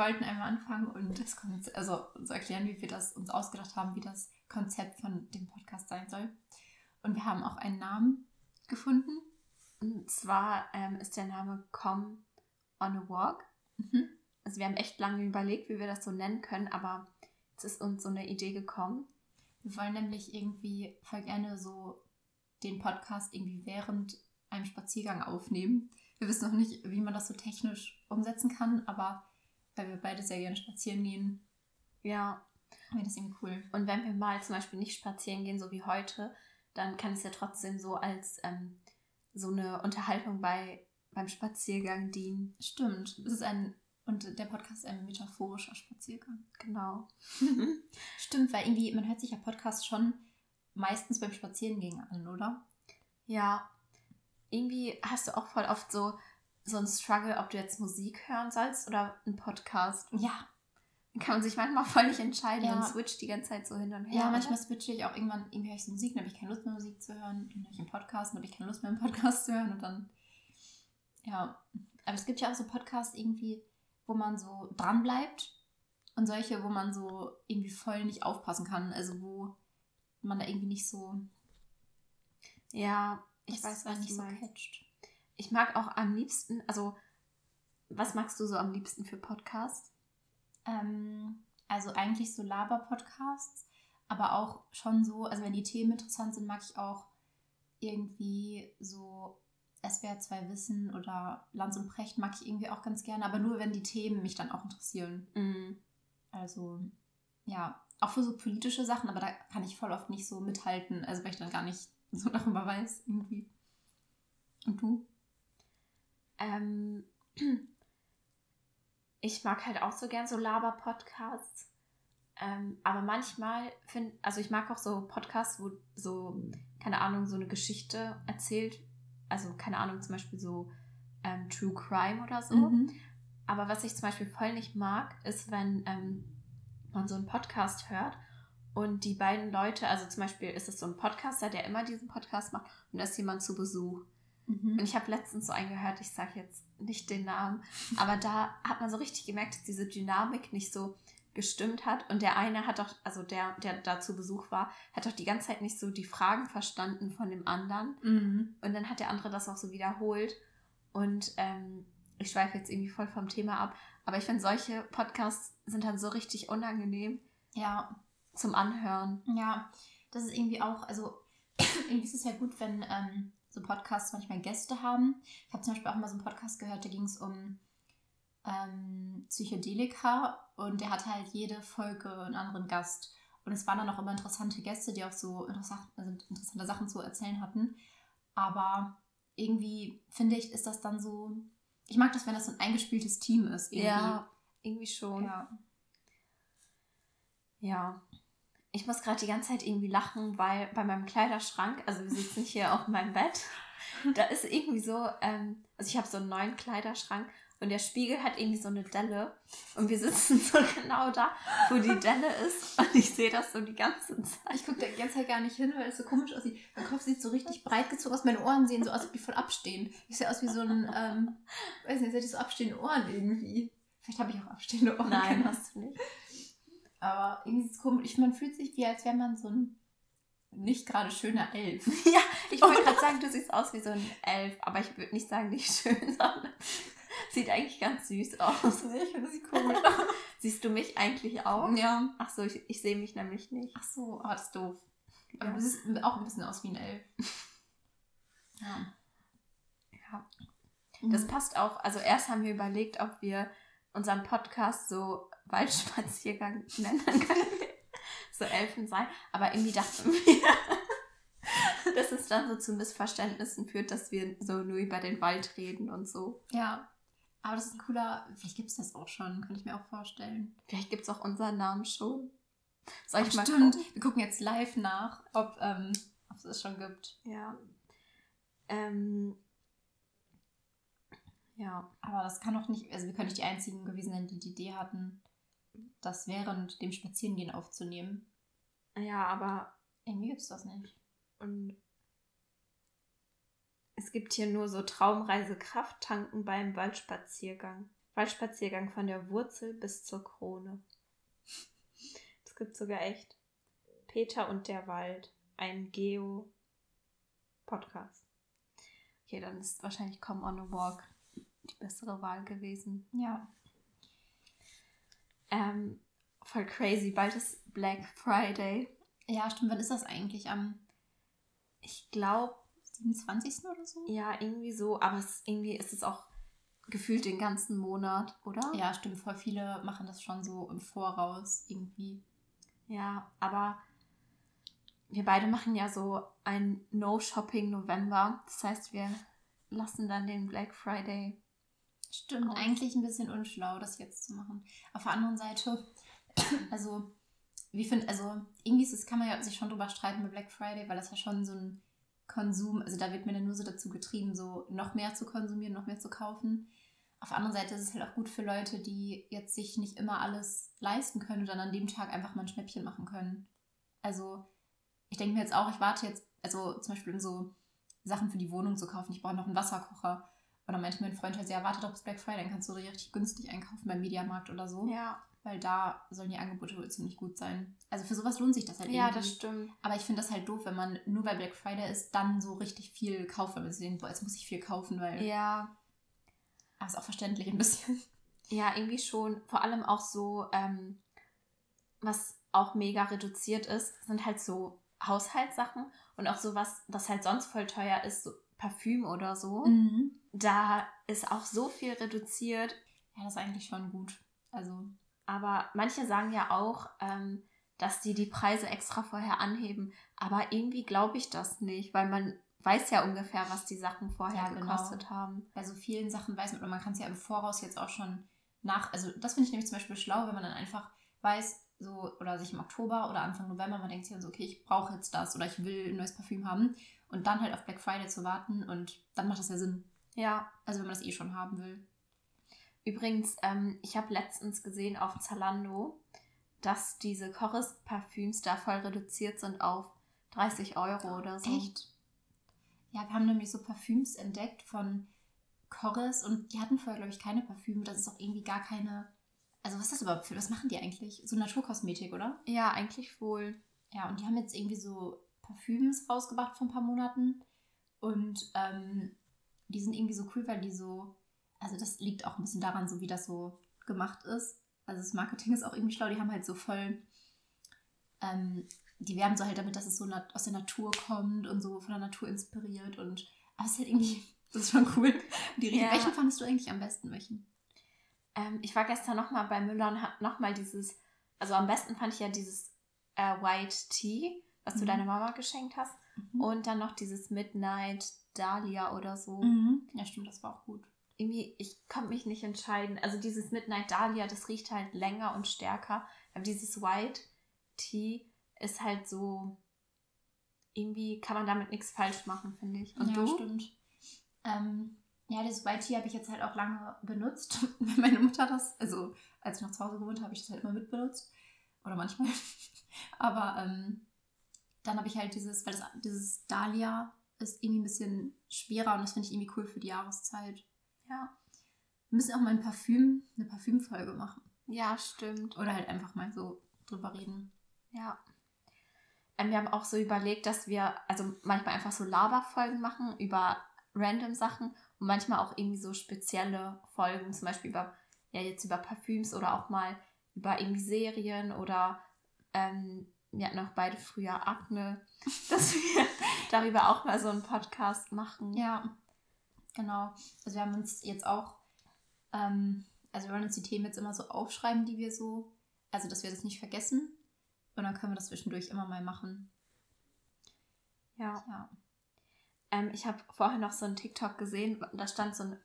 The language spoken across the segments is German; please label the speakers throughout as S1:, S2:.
S1: wollten einmal anfangen und das Konzept, also so erklären, wie wir das uns ausgedacht haben, wie das Konzept von dem Podcast sein soll. Und wir haben auch einen Namen gefunden.
S2: Und zwar ähm, ist der Name Come on a Walk. Mhm. Also wir haben echt lange überlegt, wie wir das so nennen können, aber jetzt ist uns so eine Idee gekommen.
S1: Wir wollen nämlich irgendwie voll gerne so den Podcast irgendwie während einem Spaziergang aufnehmen. Wir wissen noch nicht, wie man das so technisch umsetzen kann, aber weil wir beide sehr gerne spazieren gehen.
S2: Ja.
S1: Wäre das irgendwie cool.
S2: Und wenn wir mal zum Beispiel nicht spazieren gehen, so wie heute, dann kann es ja trotzdem so als ähm, so eine Unterhaltung bei, beim Spaziergang dienen.
S1: Stimmt. Es ist ein, und der Podcast ist ein metaphorischer Spaziergang.
S2: Genau.
S1: Stimmt, weil irgendwie, man hört sich ja Podcast schon meistens beim Spazierengehen an, oder?
S2: Ja. Irgendwie hast du auch voll oft so, so einen Struggle, ob du jetzt Musik hören sollst oder einen Podcast.
S1: Ja,
S2: dann kann man sich manchmal voll nicht entscheiden ja. und switcht die ganze Zeit so hin und her.
S1: Ja, manchmal switche ich auch irgendwann, irgendwie höre ich so Musik, dann habe ich keine Lust mehr Musik zu hören. Dann höre ich einen Podcast, dann habe ich keine Lust mehr einen Podcast zu hören und dann, ja. Aber es gibt ja auch so Podcasts irgendwie, wo man so dran bleibt und solche, wo man so irgendwie voll nicht aufpassen kann. Also wo man da irgendwie nicht so.
S2: Ja, ich weiß, was nicht so catcht. Ich mag auch am liebsten, also was magst du so am liebsten für Podcasts?
S1: Ähm, also eigentlich so Laber-Podcasts, aber auch schon so, also wenn die Themen interessant sind, mag ich auch irgendwie so SWR 2 Wissen oder Lanz und Precht mag ich irgendwie auch ganz gerne, aber nur wenn die Themen mich dann auch interessieren. Mhm. Also ja, auch für so politische Sachen, aber da kann ich voll oft nicht so mithalten, also weil ich dann gar nicht so darüber weiß irgendwie. Und du?
S2: Ähm, ich mag halt auch so gern so Laber-Podcasts. Ähm, aber manchmal finde, also ich mag auch so Podcasts, wo so, keine Ahnung, so eine Geschichte erzählt. Also, keine Ahnung, zum Beispiel so ähm, True Crime oder so. Mhm. Aber was ich zum Beispiel voll nicht mag, ist, wenn ähm, man so einen Podcast hört und die beiden Leute, also zum Beispiel ist es so ein Podcaster, der immer diesen Podcast macht und da ist jemand zu Besuch. Mhm. Und ich habe letztens so einen gehört, ich sage jetzt nicht den Namen, aber da hat man so richtig gemerkt, dass diese Dynamik nicht so gestimmt hat. Und der eine hat doch, also der, der da zu Besuch war, hat doch die ganze Zeit nicht so die Fragen verstanden von dem anderen. Mhm. Und dann hat der andere das auch so wiederholt. Und ähm, ich schweife jetzt irgendwie voll vom Thema ab. Aber ich finde, solche Podcasts sind dann so richtig unangenehm.
S1: Ja.
S2: Zum Anhören.
S1: Ja, das ist irgendwie auch, also irgendwie ist es ja gut, wenn ähm, so Podcasts manchmal Gäste haben. Ich habe zum Beispiel auch mal so einen Podcast gehört, da ging es um ähm, Psychedelika und der hatte halt jede Folge einen anderen Gast. Und es waren dann auch immer interessante Gäste, die auch so interessant, also interessante Sachen zu erzählen hatten. Aber irgendwie finde ich, ist das dann so. Ich mag das, wenn das so ein eingespieltes Team ist.
S2: Irgendwie. Ja, irgendwie schon.
S1: Ja.
S2: Ja ich muss gerade die ganze Zeit irgendwie lachen, weil bei meinem Kleiderschrank, also wir sitzen hier auf meinem Bett, da ist irgendwie so, ähm, also ich habe so einen neuen Kleiderschrank und der Spiegel hat irgendwie so eine Delle und wir sitzen so genau da, wo die Delle ist und ich sehe das so die ganze Zeit.
S1: Ich gucke da die ganze Zeit gar nicht hin, weil es so komisch aussieht. Mein Kopf sieht so richtig breit gezogen aus, meine Ohren sehen so aus, wie voll abstehen. Ich sehe aus wie so ein, ähm, weiß nicht, ich so abstehende Ohren irgendwie. Vielleicht habe ich auch abstehende Ohren.
S2: Nein, hast du nicht.
S1: Aber irgendwie ist es komisch. Man fühlt sich wie, als wäre man so ein nicht gerade schöner Elf.
S2: ja, ich wollte gerade sagen, du siehst aus wie so ein Elf, aber ich würde nicht sagen, nicht schön, sondern sieht eigentlich ganz süß aus.
S1: Ich finde sie komisch.
S2: Siehst du mich eigentlich auch?
S1: Ja.
S2: Ach so, ich, ich sehe mich nämlich nicht.
S1: Ach so, oh, das ist doof. Ja. Aber du siehst auch ein bisschen aus wie ein Elf.
S2: ja. Ja. Das passt auch. Also erst haben wir überlegt, ob wir unseren Podcast so Waldspaziergang nennen können. so Elfen sein. Aber irgendwie dachten wir, dass es dann so zu Missverständnissen führt, dass wir so nur über den Wald reden und so.
S1: Ja. Aber das ist ein cooler. Vielleicht gibt es das auch schon, kann ich mir auch vorstellen.
S2: Vielleicht gibt es auch unseren Namen schon. Soll
S1: ich Ach, mal stimmt. Gucken? Wir gucken jetzt live nach, ob, ähm, es es schon gibt.
S2: Ja. Ähm, ja.
S1: Aber das kann doch nicht, also wir können nicht die einzigen gewesen sein, die die Idee hatten, das während dem Spazierengehen aufzunehmen.
S2: Ja, aber.
S1: Irgendwie gibt es das nicht.
S2: Und es gibt hier nur so Traumreise Kraft tanken beim Waldspaziergang. Waldspaziergang von der Wurzel bis zur Krone. Das gibt sogar echt. Peter und der Wald, ein Geo-Podcast. Okay, dann ist wahrscheinlich Come on a Walk die bessere Wahl gewesen.
S1: Ja.
S2: Ähm, voll crazy. Bald ist Black Friday.
S1: Ja, stimmt. Wann ist das eigentlich? Am,
S2: Ich glaube,
S1: 27. oder so?
S2: ja, irgendwie so, aber es, irgendwie ist es auch gefühlt den ganzen Monat, oder?
S1: Ja, stimmt. Voll viele machen das schon so im Voraus irgendwie.
S2: Ja, aber wir beide machen ja so ein No-Shopping November. Das heißt, wir lassen dann den Black Friday.
S1: Stimmt,
S2: Aus.
S1: eigentlich ein bisschen unschlau, das jetzt zu machen. Auf der anderen Seite, also, wie finde, also, irgendwie ist es, kann man ja sich schon drüber streiten mit Black Friday, weil das ja schon so ein Konsum, also da wird mir dann nur so dazu getrieben, so noch mehr zu konsumieren, noch mehr zu kaufen. Auf der anderen Seite ist es halt auch gut für Leute, die jetzt sich nicht immer alles leisten können und dann an dem Tag einfach mal ein Schnäppchen machen können. Also, ich denke mir jetzt auch, ich warte jetzt, also zum Beispiel um so Sachen für die Wohnung zu kaufen, ich brauche noch einen Wasserkocher. Und dann meinte mein Freund halt, ja, warte doch bis Black Friday, dann kannst du richtig günstig einkaufen beim Mediamarkt oder so.
S2: Ja,
S1: Weil da sollen die Angebote wohl ziemlich gut sein. Also für sowas lohnt sich das halt
S2: ja
S1: irgendwie.
S2: das stimmt.
S1: Aber ich finde das halt doof, wenn man nur bei Black Friday ist, dann so richtig viel kauft, weil man sich denkt, boah, jetzt muss ich viel kaufen, weil.
S2: Ja,
S1: Aber ist auch verständlich ein bisschen.
S2: ja, irgendwie schon. Vor allem auch so, ähm, was auch mega reduziert ist, sind halt so Haushaltssachen und auch sowas, was halt sonst voll teuer ist, so Parfüm oder so.
S1: Mhm.
S2: Da ist auch so viel reduziert.
S1: Ja, das ist eigentlich schon gut. Also,
S2: Aber manche sagen ja auch, ähm, dass die die Preise extra vorher anheben. Aber irgendwie glaube ich das nicht, weil man weiß ja ungefähr, was die Sachen vorher
S1: Ja, genau.
S2: gekostet haben.
S1: bei so vielen Sachen weiß man, oder man kann es ja im Voraus jetzt auch schon nach. Also, das finde ich nämlich zum Beispiel schlau, wenn man dann einfach weiß, so, oder sich im Oktober oder Anfang November, man denkt sich dann so, okay, ich brauche jetzt das oder ich will ein neues Parfüm haben. Und dann halt auf Black Friday zu warten und dann macht das ja Sinn.
S2: Ja,
S1: Also, wenn man das eh schon haben will.
S2: übrigens, ähm, ich habe letztens gesehen auf Zalando, dass diese Chorus-Parfüms da voll reduziert sind auf 30 Euro oder so.
S1: Echt? Ja, wir haben nämlich so Parfüms entdeckt von Corris und die hatten vorher, glaube ich, keine Parfüme. Das ist auch irgendwie gar keine. Also, was ist das überhaupt für? Was machen die eigentlich? So Naturkosmetik, oder?
S2: Ja, eigentlich wohl.
S1: Ja, und die haben jetzt irgendwie so Parfüms rausgebracht vor ein paar Monaten. Und ähm, die sind irgendwie so cool, weil die so. Also, das liegt auch ein bisschen daran, so wie das so gemacht ist. Also, das Marketing ist auch irgendwie schlau. Die haben halt so voll. Ähm, die werben so halt damit, dass es so aus der Natur kommt und so von der Natur inspiriert. Und. Aber es ist halt irgendwie. Das ist schon cool. Die.
S2: Ja.
S1: Welchen fandest du eigentlich am besten? Welchen?
S2: Ähm, ich war gestern nochmal bei Müller und habe nochmal dieses, also am besten fand ich ja dieses äh, White Tea, was du
S1: Mhm.
S2: deiner Mama geschenkt hast.
S1: Und
S2: Und dann noch dieses Midnight Dahlia oder so.
S1: mhm. Ja, stimmt, das war auch gut.
S2: Irgendwie, ich konnte mich nicht entscheiden. Also dieses Midnight Dahlia, das riecht halt länger und stärker. Aber dieses White Tea ist halt so, irgendwie kann man damit nichts falsch machen, finde ich. Und
S1: ja,
S2: du?
S1: stimmt. Ähm, ja, das White Tea habe ich jetzt halt auch lange benutzt. Wenn meine Mutter das, also als ich noch zu Hause gewohnt habe, habe ich das halt immer mitbenutzt. Oder manchmal. Aber ähm, dann habe ich halt dieses, weil das, dieses Dahlia ist irgendwie ein bisschen schwerer und das finde ich irgendwie cool für die Jahreszeit.
S2: Ja.
S1: Wir müssen auch mal ein Parfüm, eine Parfümfolge machen.
S2: Ja, stimmt.
S1: Oder halt einfach mal so drüber reden.
S2: Ja. Ähm, wir haben auch so überlegt, dass wir also manchmal einfach so Laberfolgen machen über random Sachen und manchmal auch irgendwie so spezielle Folgen, zum Beispiel über, ja, jetzt über Parfüms oder auch mal über irgendwie Serien oder ähm, wir hatten auch beide früher Akne, dass wir darüber auch mal so einen Podcast machen.
S1: Ja, genau. Also wir haben uns jetzt auch, ähm, also wir wollen uns die Themen jetzt immer so aufschreiben, die wir so, also dass wir das nicht vergessen. Und dann können wir das zwischendurch immer mal machen.
S2: ja.
S1: Ja.
S2: Ähm, ich habe vorher noch so einen TikTok gesehen, da stand so ein,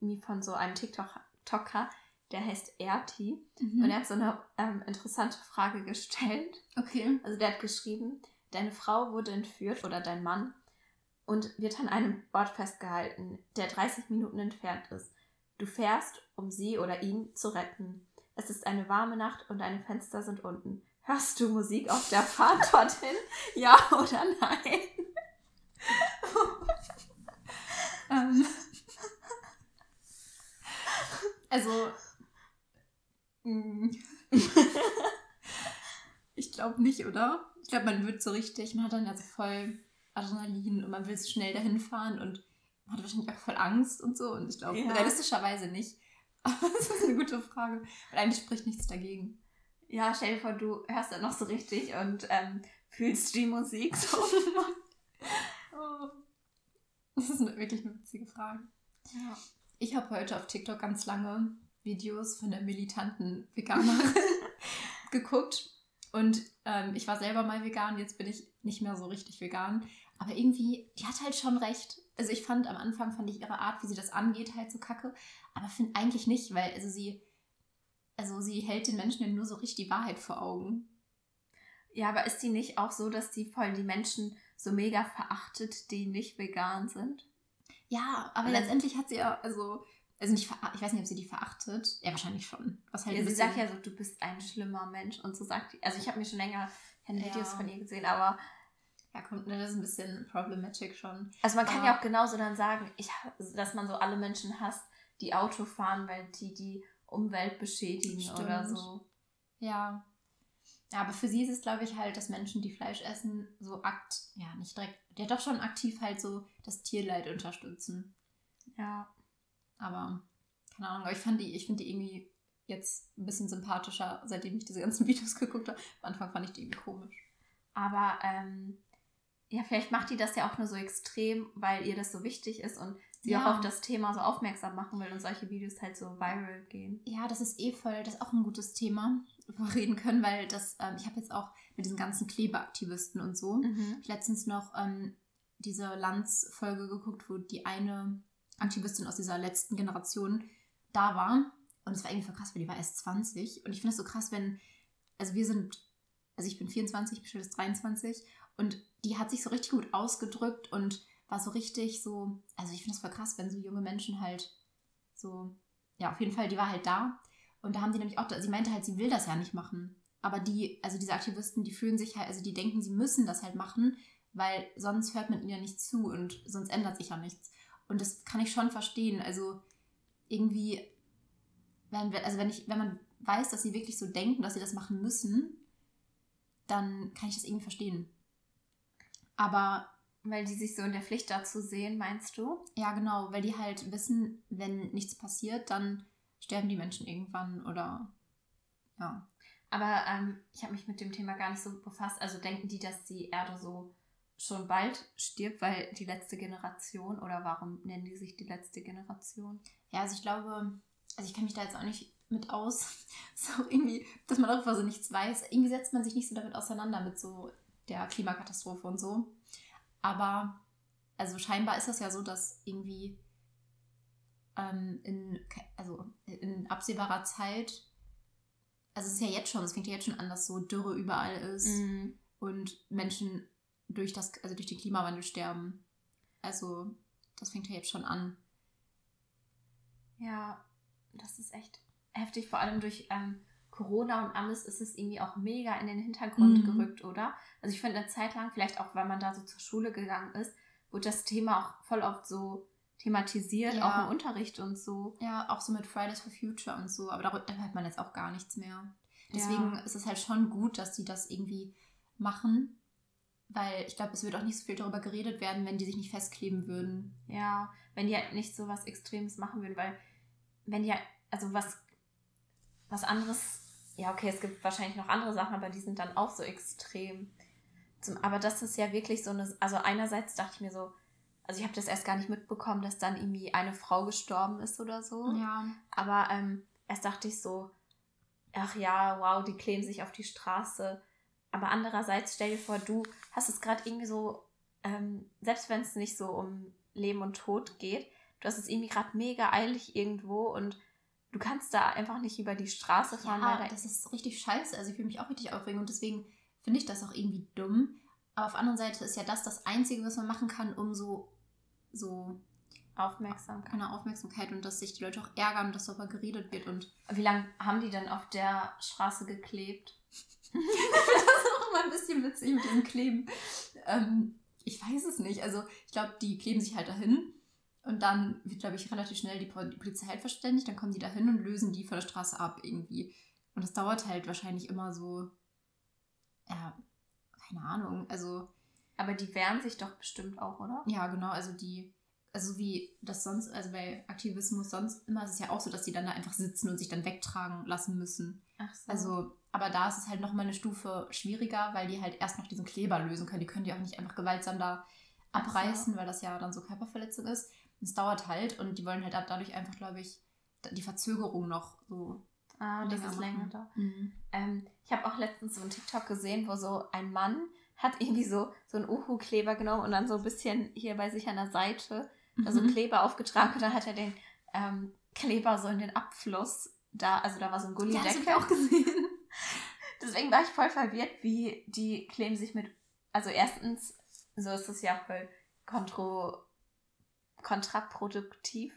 S2: ähm, von so einem TikToker, der heißt Erti. Und er hat so eine ähm, interessante Frage gestellt.
S1: okay.
S2: Also der hat geschrieben, deine Frau wurde entführt oder dein Mann und wird an einem Ort festgehalten, der 30 Minuten entfernt ist. Du fährst, um sie oder ihn zu retten. Es ist eine warme Nacht und deine Fenster sind unten. Hörst du Musik auf der Fahrt dorthin? Ja oder nein?
S1: Ähm. Also. Mm. ich glaube nicht, oder? Ich glaube, man wird so richtig, man hat dann ja so voll Adrenalin und man will so schnell dahin fahren und man hat wahrscheinlich auch voll Angst und so. Und ich glaube,
S2: Ja.
S1: realistischerweise nicht. Aber das ist eine gute Frage. Weil eigentlich spricht nichts dagegen.
S2: Ja, stell dir vor, du hörst dann noch so richtig und ähm, fühlst die Musik so.
S1: Oh. Das ist eine, wirklich eine witzige Frage.
S2: ja.
S1: Ich habe heute auf TikTok ganz lange Videos von der militanten Veganerin geguckt. Und ähm, ich war selber mal vegan, jetzt bin ich nicht mehr so richtig vegan. Aber irgendwie, die hat halt schon recht. Also ich fand am Anfang, fand ich ihre Art, wie sie das angeht, halt so kacke. Aber finde eigentlich nicht, weil also sie, also sie hält den Menschen ja nur so richtig die Wahrheit vor Augen.
S2: ja, aber ist die nicht auch so, dass die voll die Menschen so mega verachtet, die nicht vegan sind?
S1: Ja, aber letztendlich hat sie ja, also, also nicht, ich weiß nicht, ob sie die verachtet. Ja, wahrscheinlich schon. Was halt
S2: Ja, sie sagt ja so, du bist ein schlimmer Mensch und so sagt die. Also ich habe mir schon länger keine
S1: Ja.
S2: Videos von ihr gesehen, aber
S1: Ja, kommt, das ist ein bisschen problematic schon.
S2: also man kann
S1: Aber-
S2: ja auch genauso dann sagen, ich, dass man so alle Menschen hasst, die Auto fahren, weil die die Umwelt beschädigen
S1: Stimmt.
S2: oder so.
S1: Ja. Ja, aber für sie ist es, glaube ich, halt, dass Menschen, die Fleisch essen, so akt, ja, nicht direkt, ja doch schon aktiv halt so das Tierleid unterstützen.
S2: Ja.
S1: Aber, keine Ahnung, aber ich fand die, ich finde die irgendwie jetzt ein bisschen sympathischer, seitdem ich diese ganzen Videos geguckt habe. Am Anfang fand ich die irgendwie komisch.
S2: Aber ähm, ja, vielleicht macht die das ja auch nur so extrem, weil ihr das so wichtig ist und sie
S1: Ja.
S2: auch auf das Thema so aufmerksam machen will und solche Videos halt so viral gehen.
S1: Ja, das ist eh voll, das ist auch ein gutes Thema, worüber wir reden können, weil das, ähm, ich habe jetzt auch mit diesen ganzen Klebeaktivisten und so,
S2: Mhm.
S1: letztens noch ähm, diese Lanz-Folge geguckt, wo die eine Aktivistin aus dieser letzten Generation da war. Und es war irgendwie voll krass, weil die war erst 20. Und ich finde es so krass, wenn, also wir sind, also ich bin 24, Michelle ist 23. Und die hat sich so richtig gut ausgedrückt und war so richtig so, also ich finde es voll krass, wenn so junge Menschen halt so, ja, auf jeden Fall, die war halt da. Und da haben die nämlich auch, sie meinte halt, sie will das ja nicht machen. Aber die, also diese Aktivisten, die fühlen sich halt, also die denken, sie müssen das halt machen, weil sonst hört man ihnen ja nicht zu und sonst ändert sich ja nichts. Und das kann ich schon verstehen. Also irgendwie, wenn, wir- also wenn ich, wenn man weiß, dass sie wirklich so denken, dass sie das machen müssen, dann kann ich das irgendwie verstehen. Aber
S2: Weil die sich so in der Pflicht dazu sehen, meinst du?
S1: ja, genau, weil die halt wissen, wenn nichts passiert, dann sterben die Menschen irgendwann oder ja.
S2: Aber ähm, ich habe mich mit dem Thema gar nicht so befasst. Also denken die, dass die Erde so schon bald stirbt, weil die letzte Generation oder warum nennen die sich die letzte Generation?
S1: Ja, also ich glaube, also ich kenne mich da jetzt auch nicht mit aus. So irgendwie, dass man darüber so nichts weiß. Irgendwie setzt man sich nicht so damit auseinander mit so der Klimakatastrophe und so. Aber also scheinbar ist das ja so, dass irgendwie ähm, in, also in absehbarer Zeit, also es ist ja jetzt schon, es fängt ja jetzt schon an, dass so Dürre überall ist
S2: Mhm.
S1: und Menschen durch das, also durch den Klimawandel sterben. Also das fängt ja jetzt schon an.
S2: Ja, das ist echt heftig. Vor allem durch ähm, Corona und alles ist es irgendwie auch mega in den Hintergrund
S1: Mhm.
S2: gerückt, oder? Also ich finde eine Zeit lang, vielleicht auch weil man da so zur Schule gegangen ist, wurde das Thema auch voll oft so thematisiert,
S1: Ja.
S2: auch im Unterricht und so.
S1: Ja, auch so mit Fridays for Future und so, aber da, da hört man jetzt auch gar nichts mehr. Deswegen
S2: Ja.
S1: ist es halt schon gut, dass die das irgendwie machen, weil ich glaube, es wird auch nicht so viel darüber geredet werden, wenn die sich nicht festkleben würden.
S2: Ja, wenn die halt nicht so was Extremes machen würden, weil wenn die, also was, was anderes, ja, okay, es gibt wahrscheinlich noch andere Sachen, aber die sind dann auch so extrem. Zum, aber das ist ja wirklich so eine, also einerseits dachte ich mir so, also ich habe das erst gar nicht mitbekommen, dass dann irgendwie eine Frau gestorben ist oder so.
S1: Ja.
S2: Aber ähm, erst dachte ich so, ach ja, wow, die kleben sich auf die Straße. Aber andererseits stell dir vor, du hast es gerade irgendwie so, ähm, selbst wenn es nicht so um Leben und Tod geht, du hast es irgendwie gerade mega eilig irgendwo und du kannst da einfach nicht über die Straße fahren,
S1: Ja,
S2: weil da
S1: das ist richtig scheiße. Also ich fühle mich auch richtig aufregen und deswegen finde ich das auch irgendwie dumm. Aber auf der anderen Seite ist ja das das Einzige, was man machen kann, um so, so
S2: Aufmerksamkeit.
S1: keine Aufmerksamkeit und dass sich die Leute auch ärgern, dass darüber geredet wird und
S2: Wie lange haben die denn auf der Straße geklebt?
S1: Das ist auch immer ein bisschen witzig mit dem Kleben. Ähm, ich weiß es nicht. Also ich glaube, die kleben sich halt dahin. Und dann wird, glaube ich, relativ schnell die, die Polizei halt verständigt. Dann kommen die da hin und lösen die von der Straße ab irgendwie. Und das dauert halt wahrscheinlich immer so, ja, keine Ahnung. Also.
S2: Aber die wehren sich doch bestimmt auch, oder?
S1: Ja, genau. Also die, also wie das sonst, also bei Aktivismus sonst immer ist es ja auch so, dass die dann da einfach sitzen und sich dann wegtragen lassen müssen. Ach so. Also, aber da ist es halt nochmal eine Stufe schwieriger, weil die halt erst noch diesen Kleber lösen können. Die können die auch nicht einfach gewaltsam da abreißen, so. weil das ja dann so Körperverletzung ist. Es dauert halt und die wollen halt dadurch einfach, glaube ich, die Verzögerung noch so.
S2: Ah, das ist länger da. Mhm. Ähm, ich habe auch letztens so einen TikTok gesehen, wo so ein Mann hat irgendwie so, so einen Uhu-Kleber genommen und dann so ein bisschen hier bei sich an der Seite mhm. so Kleber aufgetragen und dann hat er den ähm, Kleber so in den Abfluss da, also da war so ein Gullideckel. Ja, das habe ich auch gesehen. Deswegen war ich voll verwirrt, wie die kleben sich mit, also erstens, so ist es ja voll kontro, kontraproduktiv,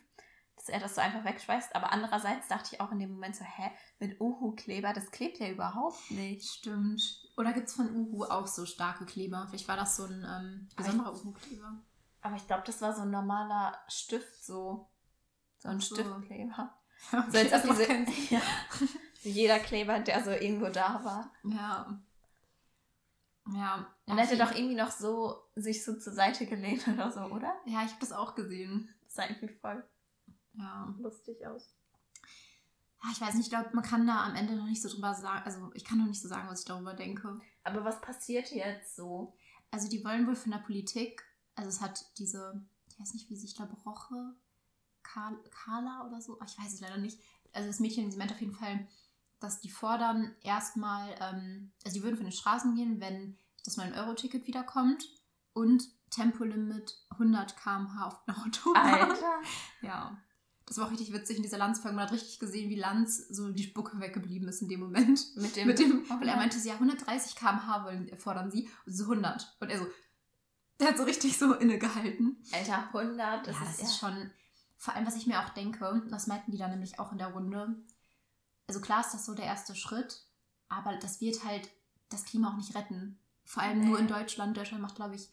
S2: dass er das so einfach wegschweißt. Aber andererseits dachte ich auch in dem Moment so, hä, mit Uhu-Kleber, das klebt ja überhaupt nicht.
S1: Stimmt. Oder gibt es von Uhu auch so starke Kleber? Vielleicht war das so ein ähm, besonderer Uhu-Kleber.
S2: Aber ich glaube, das war so ein normaler Stift, so. So ein so. Stiftkleber. Okay, so jetzt diese, ja, jeder Kleber, der so irgendwo da war. Ja. Ja. Dann hätte doch irgendwie noch so sich so zur Seite gelehnt oder so, oder?
S1: Ja, ich habe das auch gesehen.
S2: Das sah irgendwie voll ja. lustig aus.
S1: Ja, ich weiß nicht, ich glaube, man kann da am Ende noch nicht so drüber sagen, also ich kann noch nicht so sagen, was ich darüber denke.
S2: Aber was passiert jetzt so?
S1: Also die wollen wohl von der Politik, also es hat diese, ich weiß nicht, wie sie, ich glaube, Roche, Carla oder so, ich weiß es leider nicht. Also das Mädchen, sie meint auf jeden Fall, dass die fordern erstmal, ähm, also die würden von den Straßen gehen, wenn das 9-Euro-Ticket wiederkommt und Tempolimit 100 km/h auf den Autobahn. Alter! Ja. Das war auch richtig witzig in dieser Lanz-Folge. Man hat richtig gesehen, wie Lanz so die Spucke weggeblieben ist in dem Moment. Mit dem, Mit dem weil er meinte, ja, 130 km/h fordern sie und so 100. Und er so, der hat so richtig so innegehalten.
S2: Alter, 100,
S1: das, ja, ist, das ist schon, vor allem, was ich mir auch denke, das meinten die dann nämlich auch in der Runde, also klar ist das so der erste Schritt, aber das wird halt das Klima auch nicht retten. Vor allem nee. nur in Deutschland. Deutschland macht, glaube ich,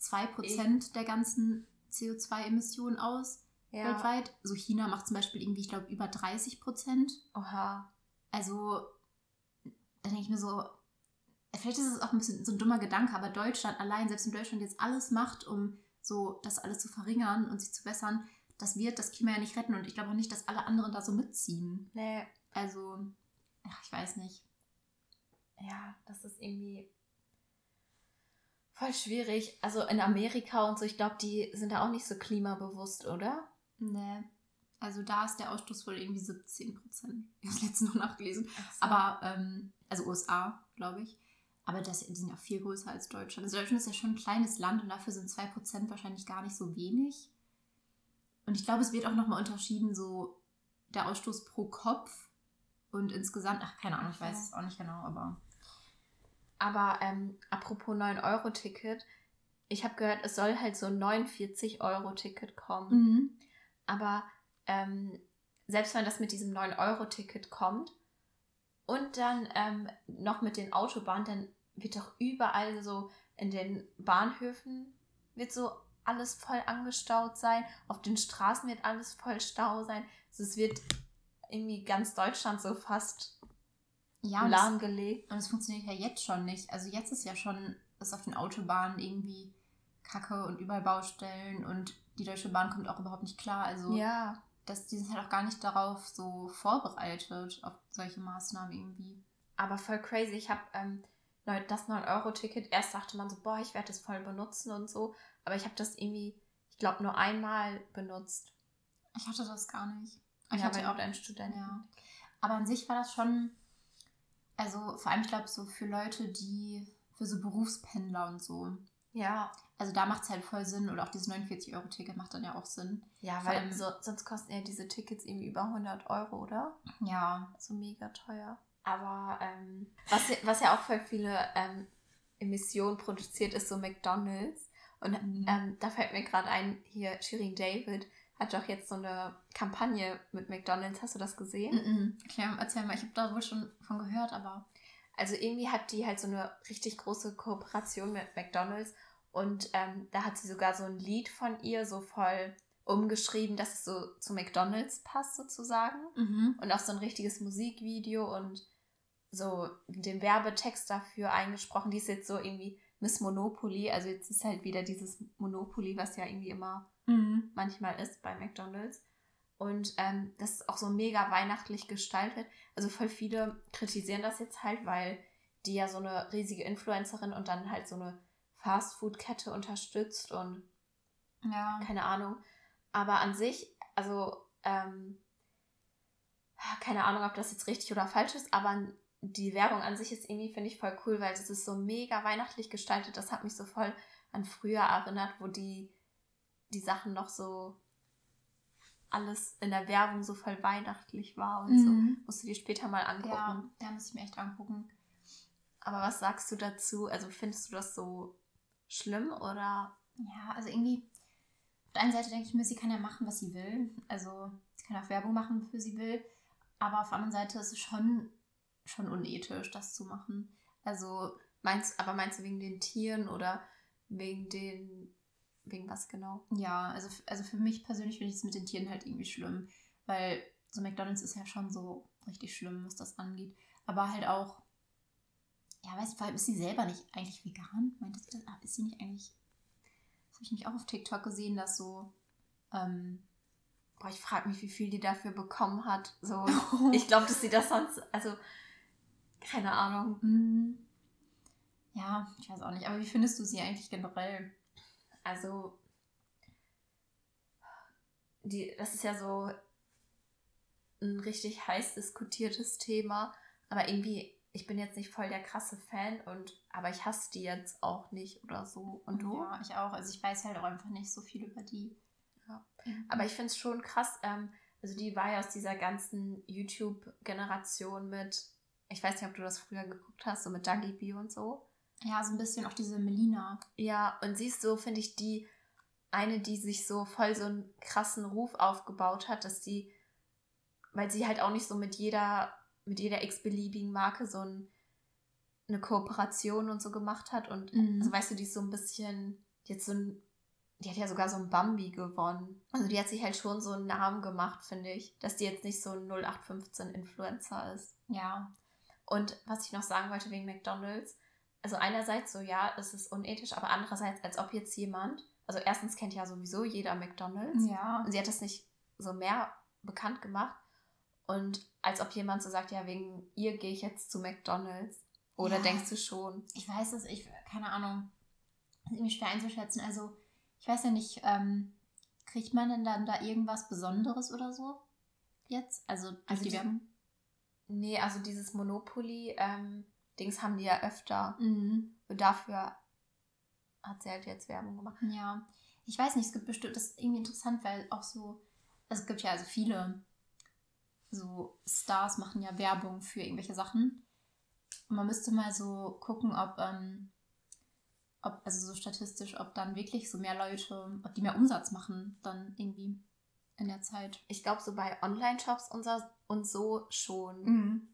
S1: 2% ich. der ganzen CO2-Emissionen aus ja. weltweit. So China macht zum Beispiel irgendwie, ich glaube, über 30% Oha. Also, da denke ich mir so, vielleicht ist es auch ein bisschen so ein dummer Gedanke, aber Deutschland allein, selbst wenn Deutschland jetzt alles macht, um so das alles zu verringern und sich zu bessern, das wird das Klima ja nicht retten und ich glaube auch nicht, dass alle anderen da so mitziehen. Nee. Also, ach, ich weiß nicht.
S2: Ja, das ist irgendwie voll schwierig. Also in Amerika und so, ich glaube, die sind da auch nicht so klimabewusst, oder?
S1: Nee. Also da ist der Ausstoß wohl irgendwie 17 Prozent. Ich habe es letztens noch nachgelesen. So. Aber, ähm, also USA, glaube ich. Aber das, die sind ja viel größer als Deutschland. Also Deutschland ist ja schon ein kleines Land und dafür sind 2% wahrscheinlich gar nicht so wenig. Und ich glaube, es wird auch nochmal unterschieden, so der Ausstoß pro Kopf und insgesamt, ach, keine Ahnung, ich weiß es auch nicht genau, aber.
S2: Aber ähm, apropos 9-Euro-Ticket, ich habe gehört, es soll halt so ein 49-Euro-Ticket kommen. Mhm. Aber ähm, selbst wenn das mit diesem 9-Euro-Ticket kommt und dann ähm, noch mit den Autobahnen, dann wird doch überall so in den Bahnhöfen wird so alles voll angestaut sein. Auf den Straßen wird alles voll Stau sein. Also es wird irgendwie ganz Deutschland so fast
S1: ja, lahmgelegt. Und es funktioniert ja jetzt schon nicht. Also jetzt ist ja schon, ist auf den Autobahnen irgendwie Kacke und überall Baustellen und die Deutsche Bahn kommt auch überhaupt nicht klar. Also ja. das, die sind halt auch gar nicht darauf so vorbereitet, auf solche Maßnahmen irgendwie.
S2: Aber voll crazy. Ich habe ähm, das 9-Euro-Ticket, erst dachte man so, boah, ich werde das voll benutzen und so. Aber ich habe das irgendwie, ich glaube, nur einmal benutzt.
S1: Ich hatte das gar nicht. Ich ja, hatte auch einen Studenten. Ja. Aber an sich war das schon, also vor allem, ich glaube, so für Leute, die, für so Berufspendler und so. Ja. Also da macht es halt voll Sinn oder auch dieses 49-Euro-Ticket macht dann ja auch Sinn.
S2: Ja, weil allem, so, sonst kosten ja diese Tickets irgendwie über 100 Euro, oder? Ja. So mega teuer. Aber ähm, was, was ja auch voll viele ähm, Emissionen produziert, ist so McDonalds. Und mhm. ähm, da fällt mir gerade ein, hier Shirin David hat doch jetzt so eine Kampagne mit McDonalds. Hast du das gesehen?
S1: Mhm. Klar, erzähl mal. Ich habe da wohl schon von gehört, aber...
S2: Also irgendwie hat die halt so eine richtig große Kooperation mit McDonalds und ähm, da hat sie sogar so ein Lied von ihr, so voll umgeschrieben, dass es so zu McDonalds passt sozusagen.
S1: Mhm.
S2: Und auch so ein richtiges Musikvideo und so den Werbetext dafür eingesprochen. Die ist jetzt so irgendwie Miss Monopoly. Also jetzt ist halt wieder dieses Monopoly, was ja irgendwie immer
S1: Mhm.
S2: manchmal ist bei McDonalds. Und ähm, das ist auch so mega weihnachtlich gestaltet. Also voll viele kritisieren das jetzt halt, weil die ja so eine riesige Influencerin und dann halt so eine Fastfood-Kette unterstützt und
S1: Ja.
S2: keine Ahnung. Aber an sich, also ähm, keine Ahnung, ob das jetzt richtig oder falsch ist, aber die Werbung an sich ist irgendwie, finde ich, voll cool, weil das ist so mega weihnachtlich gestaltet. Das hat mich so voll an früher erinnert, wo die, die Sachen noch so alles in der Werbung so voll weihnachtlich war und so.
S1: Mhm.
S2: Musst du dir später mal angucken.
S1: Ja, ja, muss ich mir echt angucken.
S2: Aber was sagst du dazu? Also findest du das so schlimm oder?
S1: Ja, also irgendwie, auf der einen Seite denke ich mir, sie kann ja machen, was sie will. Also sie kann auch Werbung machen, wofür sie will. Aber auf der anderen Seite ist es schon, schon unethisch, das zu machen. Also,
S2: Meinst, aber meinst du wegen den Tieren oder wegen den, wegen was genau?
S1: ja, also, also für mich persönlich finde ich es mit den Tieren halt irgendwie schlimm. Weil so McDonalds ist ja schon so richtig schlimm, was das angeht. Aber halt auch, ja, weiß ich, vor allem ist sie selber nicht eigentlich vegan? Meintest du das? Ah, ist sie nicht eigentlich. Das habe ich nämlich auch auf TikTok gesehen, dass so. Ähm,
S2: Boah, ich frage mich, wie viel die dafür bekommen hat. So, ich glaube, dass sie das sonst, also, keine Ahnung.
S1: Mm, Ja, ich weiß auch nicht. Aber wie findest du sie eigentlich generell?
S2: Also, die, das ist ja so ein richtig heiß diskutiertes Thema. Aber irgendwie, ich bin jetzt nicht voll der krasse Fan und, aber ich hasse die jetzt auch nicht oder so. Und du?
S1: Ja, ich auch. Also ich weiß halt auch einfach nicht so viel über die.
S2: Ja.
S1: Mhm.
S2: Aber ich finde es schon krass. Ähm, also die war ja aus dieser ganzen YouTube-Generation mit, ich weiß nicht, ob du das früher geguckt hast, so mit Dagi B und so.
S1: Ja, so ein bisschen auch diese Melina.
S2: Ja, und sie ist so, finde ich, die eine, die sich so voll so einen krassen Ruf aufgebaut hat, dass sie, weil sie halt auch nicht so mit jeder, mit jeder x-beliebigen Marke so ein, eine Kooperation und so gemacht hat. Und
S1: Mhm.
S2: also weißt du, die ist so ein bisschen, hat so ein, die hat ja sogar so ein Bambi gewonnen. Also die hat sich halt schon so einen Namen gemacht, finde ich, dass die jetzt nicht so ein 0815-Influencer ist.
S1: Ja.
S2: Und was ich noch sagen wollte wegen McDonalds, also einerseits so, ja, es ist unethisch, aber andererseits, als ob jetzt jemand, also erstens kennt ja sowieso jeder McDonalds
S1: Ja.
S2: und sie hat das nicht so mehr bekannt gemacht und als ob jemand so sagt, ja, wegen ihr gehe ich jetzt zu McDonalds. Oder
S1: Ja.
S2: denkst du schon?
S1: Ich weiß es, ich, keine Ahnung. Das ist irgendwie schwer einzuschätzen. Also, ich weiß ja nicht, ähm, kriegt man denn dann da irgendwas Besonderes oder so? Jetzt? Also durch
S2: Also
S1: die
S2: die-
S1: Werbung?
S2: Nee, also dieses Monopoly-Dings haben die ja öfter.
S1: Mhm.
S2: Und dafür hat sie halt jetzt Werbung gemacht.
S1: Ja, ich weiß nicht, es gibt bestimmt, das ist irgendwie interessant, weil auch so, also es gibt ja also viele so Stars machen ja Werbung für irgendwelche Sachen. Und man müsste mal so gucken, ob, ähm, ob, also so statistisch, ob dann wirklich so mehr Leute, ob die mehr Umsatz machen, dann irgendwie in der Zeit.
S2: Ich glaube, so bei Online-Shops und so, und so schon.
S1: Mhm.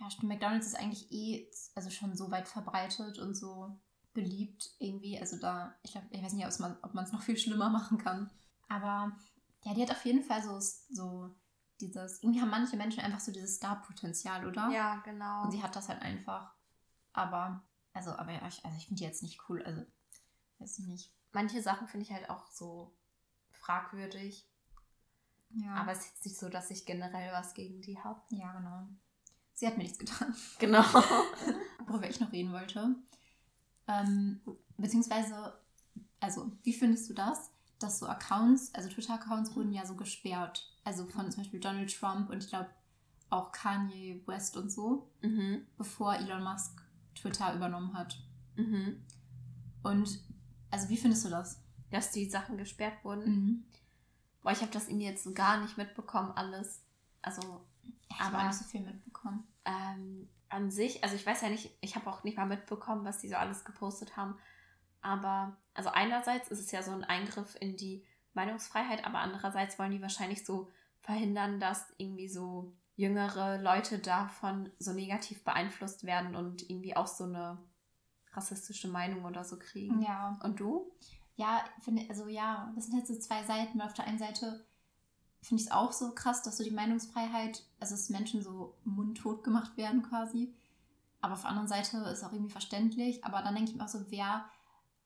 S1: Ja, stimmt. McDonalds ist eigentlich eh also schon so weit verbreitet und so beliebt irgendwie. Also da, ich glaube, ich weiß nicht, man- ob man es noch viel schlimmer machen kann. Aber ja, die hat auf jeden Fall so, so dieses, irgendwie haben manche Menschen einfach so dieses Star-Potenzial, oder?
S2: Ja, genau.
S1: Und sie hat das halt einfach. Aber, also, aber ja, ich, also ich finde die jetzt nicht cool. Also, weiß ich nicht.
S2: Manche Sachen finde ich halt auch so fragwürdig.
S1: Ja,
S2: Aber es ist jetzt nicht so, dass ich generell was gegen die habe.
S1: ja, genau. Sie hat mir nichts getan.
S2: Genau.
S1: worüber ich noch reden wollte. Ähm, beziehungsweise, also, wie findest du das, dass so Accounts, also Twitter-Accounts wurden ja so gesperrt. Also von zum Beispiel Donald Trump und ich glaube auch Kanye West und so,
S2: mhm.
S1: bevor Elon Musk Twitter übernommen hat.
S2: Mhm.
S1: Und, also, wie findest du das?
S2: Dass die Sachen gesperrt wurden.
S1: Mhm.
S2: Boah, ich habe das irgendwie jetzt so gar nicht mitbekommen, alles. Also
S1: Ich habe
S2: Aber-
S1: nicht so viel mitbekommen.
S2: ähm, an sich, also ich weiß ja nicht, ich habe auch nicht mal mitbekommen, was die so alles gepostet haben. Aber, also einerseits ist es ja so ein Eingriff in die Meinungsfreiheit, aber andererseits wollen die wahrscheinlich so verhindern, dass irgendwie so jüngere Leute davon so negativ beeinflusst werden und irgendwie auch so eine rassistische Meinung oder so kriegen.
S1: Ja.
S2: Und du?
S1: Ja, finde, also ja, das sind halt so zwei Seiten, weil auf der einen Seite finde ich es auch so krass, dass so die Meinungsfreiheit, also dass Menschen so mundtot gemacht werden quasi. Aber auf der anderen Seite ist auch irgendwie verständlich. Aber dann denke ich mir auch so, wer,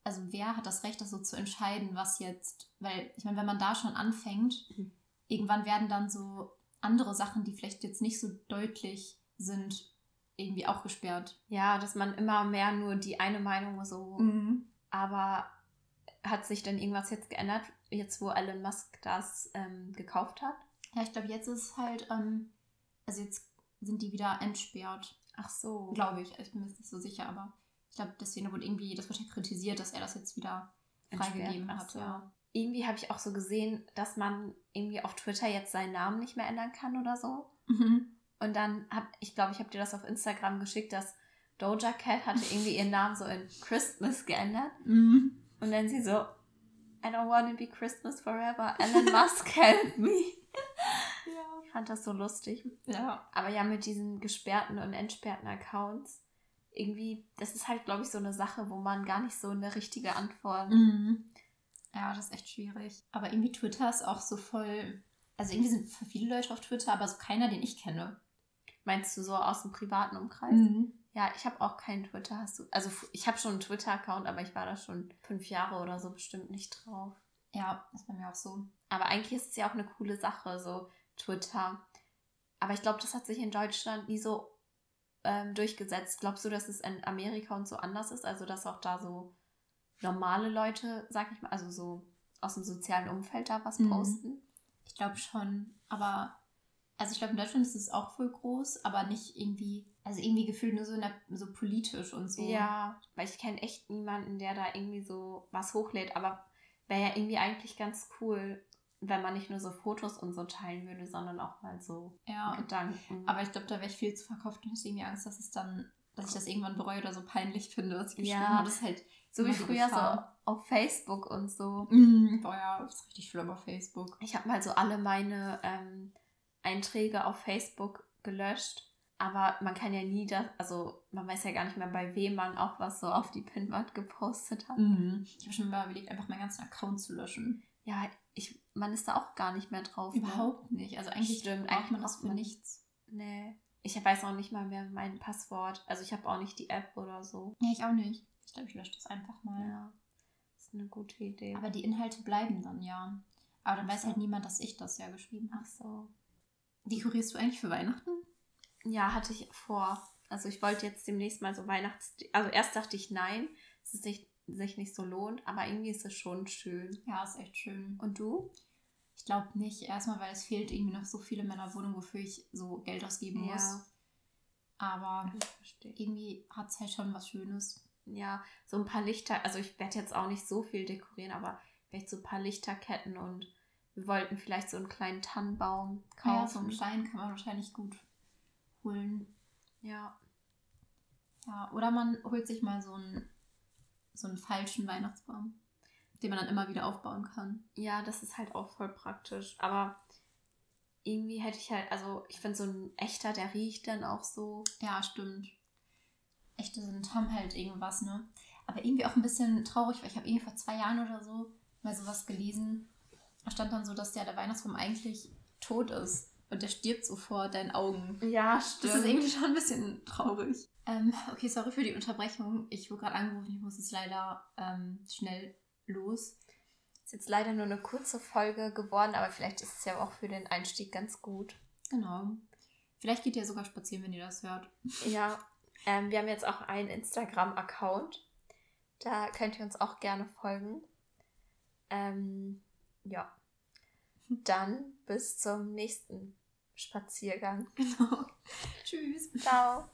S1: also wer hat das Recht, das so zu entscheiden, was jetzt, weil ich meine, wenn man da schon anfängt, mhm. irgendwann werden dann so andere Sachen, die vielleicht jetzt nicht so deutlich sind, irgendwie auch gesperrt.
S2: Ja, dass man immer mehr nur die eine Meinung so. Mhm. Aber hat sich denn irgendwas jetzt geändert, jetzt wo Elon Musk das ähm, gekauft hat?
S1: Ja, ich glaube, jetzt ist halt, ähm, also jetzt sind die wieder entsperrt.
S2: Ach so.
S1: Glaube ich. Ich bin mir jetzt nicht so sicher, aber ich glaube, deswegen wurde irgendwie, das wurde ja kritisiert, dass er das jetzt wieder freigegeben hat. So. Ja.
S2: Irgendwie habe ich auch so gesehen, dass man irgendwie auf Twitter jetzt seinen Namen nicht mehr ändern kann oder so. Mhm. Und dann habe ich glaube, ich habe dir das auf Instagram geschickt, dass Doja Cat hatte irgendwie ihren Namen so in Christmas geändert. Mhm. Und dann sie so, I don't want to be Christmas forever. Elon Musk help me. ja. Ich fand das so lustig. Ja. Aber ja, mit diesen gesperrten und entsperrten Accounts, irgendwie, das ist halt, glaube ich, so eine Sache, wo man gar nicht so eine richtige Antwort. Mhm.
S1: Ja, das ist echt schwierig. Aber irgendwie Twitter ist auch so voll. Also irgendwie sind viele Leute auf Twitter, aber so keiner, den ich kenne.
S2: Meinst du so aus dem privaten Umkreis? Mhm. Ja, ich habe auch keinen Twitter. Hast du? Also ich habe schon einen Twitter-Account, aber ich war da schon fünf Jahre oder so bestimmt nicht drauf.
S1: Ja, ist bei mir auch so.
S2: Aber eigentlich ist es ja auch eine coole Sache, so Twitter. Aber ich glaube, das hat sich in Deutschland nie so ähm, durchgesetzt. Glaubst du, dass es in Amerika und so anders ist? Also, dass auch da so normale Leute, sag ich mal, also so aus dem sozialen Umfeld da was mhm. posten?
S1: Ich glaube schon. Aber, also ich glaube, in Deutschland ist es auch voll groß, aber nicht irgendwie, also irgendwie gefühlt nur so, der, so politisch und so.
S2: Ja, weil ich kenne echt niemanden, der da irgendwie so was hochlädt. Aber wäre ja irgendwie eigentlich ganz cool, wenn man nicht nur so Fotos und so teilen würde, sondern auch mal so ja. Gedanken.
S1: Aber ich glaube, da wäre ich viel zu verkauft und ich irgendwie Angst, dass es dann, dass ich das irgendwann bereue oder so peinlich finde, was ich geschrieben ja. habe. Das ist halt
S2: so wie früher so auf Facebook und so.
S1: Mm, boah ja, das ist richtig schlimm auf Facebook.
S2: Ich habe mal so alle meine ähm, Einträge auf Facebook gelöscht. Aber man kann ja nie das, also man weiß ja gar nicht mehr, bei wem man auch was so auf die Pinwand gepostet hat.
S1: Mhm. Ich habe schon mal überlegt, einfach meinen ganzen Account zu löschen.
S2: Ja, ich, man ist da auch gar nicht mehr drauf.
S1: Ne? Überhaupt ne? nicht. Also eigentlich Stimmt, braucht man das für man, nichts.
S2: Nee. Ich weiß auch nicht mal mehr mein Passwort. Also ich habe auch nicht die App oder so.
S1: Nee, ich auch nicht. Ich glaube, ich lösche das einfach mal.
S2: Ja. Das ist eine gute Idee.
S1: Aber die Inhalte bleiben dann ja. Aber dann Ach weiß so. halt niemand, dass ich das ja geschrieben habe.
S2: Ach so.
S1: Dekorierst du eigentlich für Weihnachten?
S2: Ja, hatte ich vor. Also ich wollte jetzt demnächst mal so Weihnachts... Also erst dachte ich nein, es ist nicht, sich nicht so lohnt, aber irgendwie ist es schon schön.
S1: Ja, ist echt schön.
S2: Und du?
S1: Ich glaube nicht. Erstmal, weil es fehlt irgendwie noch so viel in meiner Wohnung, wofür ich so Geld ausgeben ja. muss. Aber irgendwie hat es halt schon was Schönes.
S2: Ja, so ein paar Lichter. Also ich werde jetzt auch nicht so viel dekorieren, aber vielleicht so ein paar Lichterketten und wir wollten vielleicht so einen kleinen Tannenbaum
S1: kaufen. Ja, so einen kleinen kann man wahrscheinlich gut holen.
S2: Ja.
S1: Ja, oder man holt sich mal so einen, so einen falschen Weihnachtsbaum, den man dann immer wieder aufbauen kann.
S2: Ja, das ist halt auch voll praktisch. Aber irgendwie hätte ich halt, also ich finde so ein echter, der riecht dann auch so.
S1: Ja, stimmt. Echte sind, haben halt irgendwas, ne? Aber irgendwie auch ein bisschen traurig, weil ich habe irgendwie vor zwei Jahren oder so mal sowas gelesen. Da stand dann so, dass der, der Weihnachtsbaum eigentlich tot ist. Und der stirbt so vor deinen Augen.
S2: Ja, stimmt.
S1: Das ist irgendwie schon ein bisschen traurig. Ähm, okay, sorry für die Unterbrechung. Ich wurde gerade angerufen, ich muss jetzt leider ähm, schnell los.
S2: Ist jetzt leider nur eine kurze Folge geworden, aber vielleicht ist es ja auch für den Einstieg ganz gut.
S1: Genau. Vielleicht geht ihr sogar spazieren, wenn ihr das hört.
S2: Ja, ähm, wir haben jetzt auch einen Instagram-Account. Da könnt ihr uns auch gerne folgen. Ähm, ja. Dann bis zum nächsten Spaziergang.
S1: Genau. Tschüss.
S2: Ciao.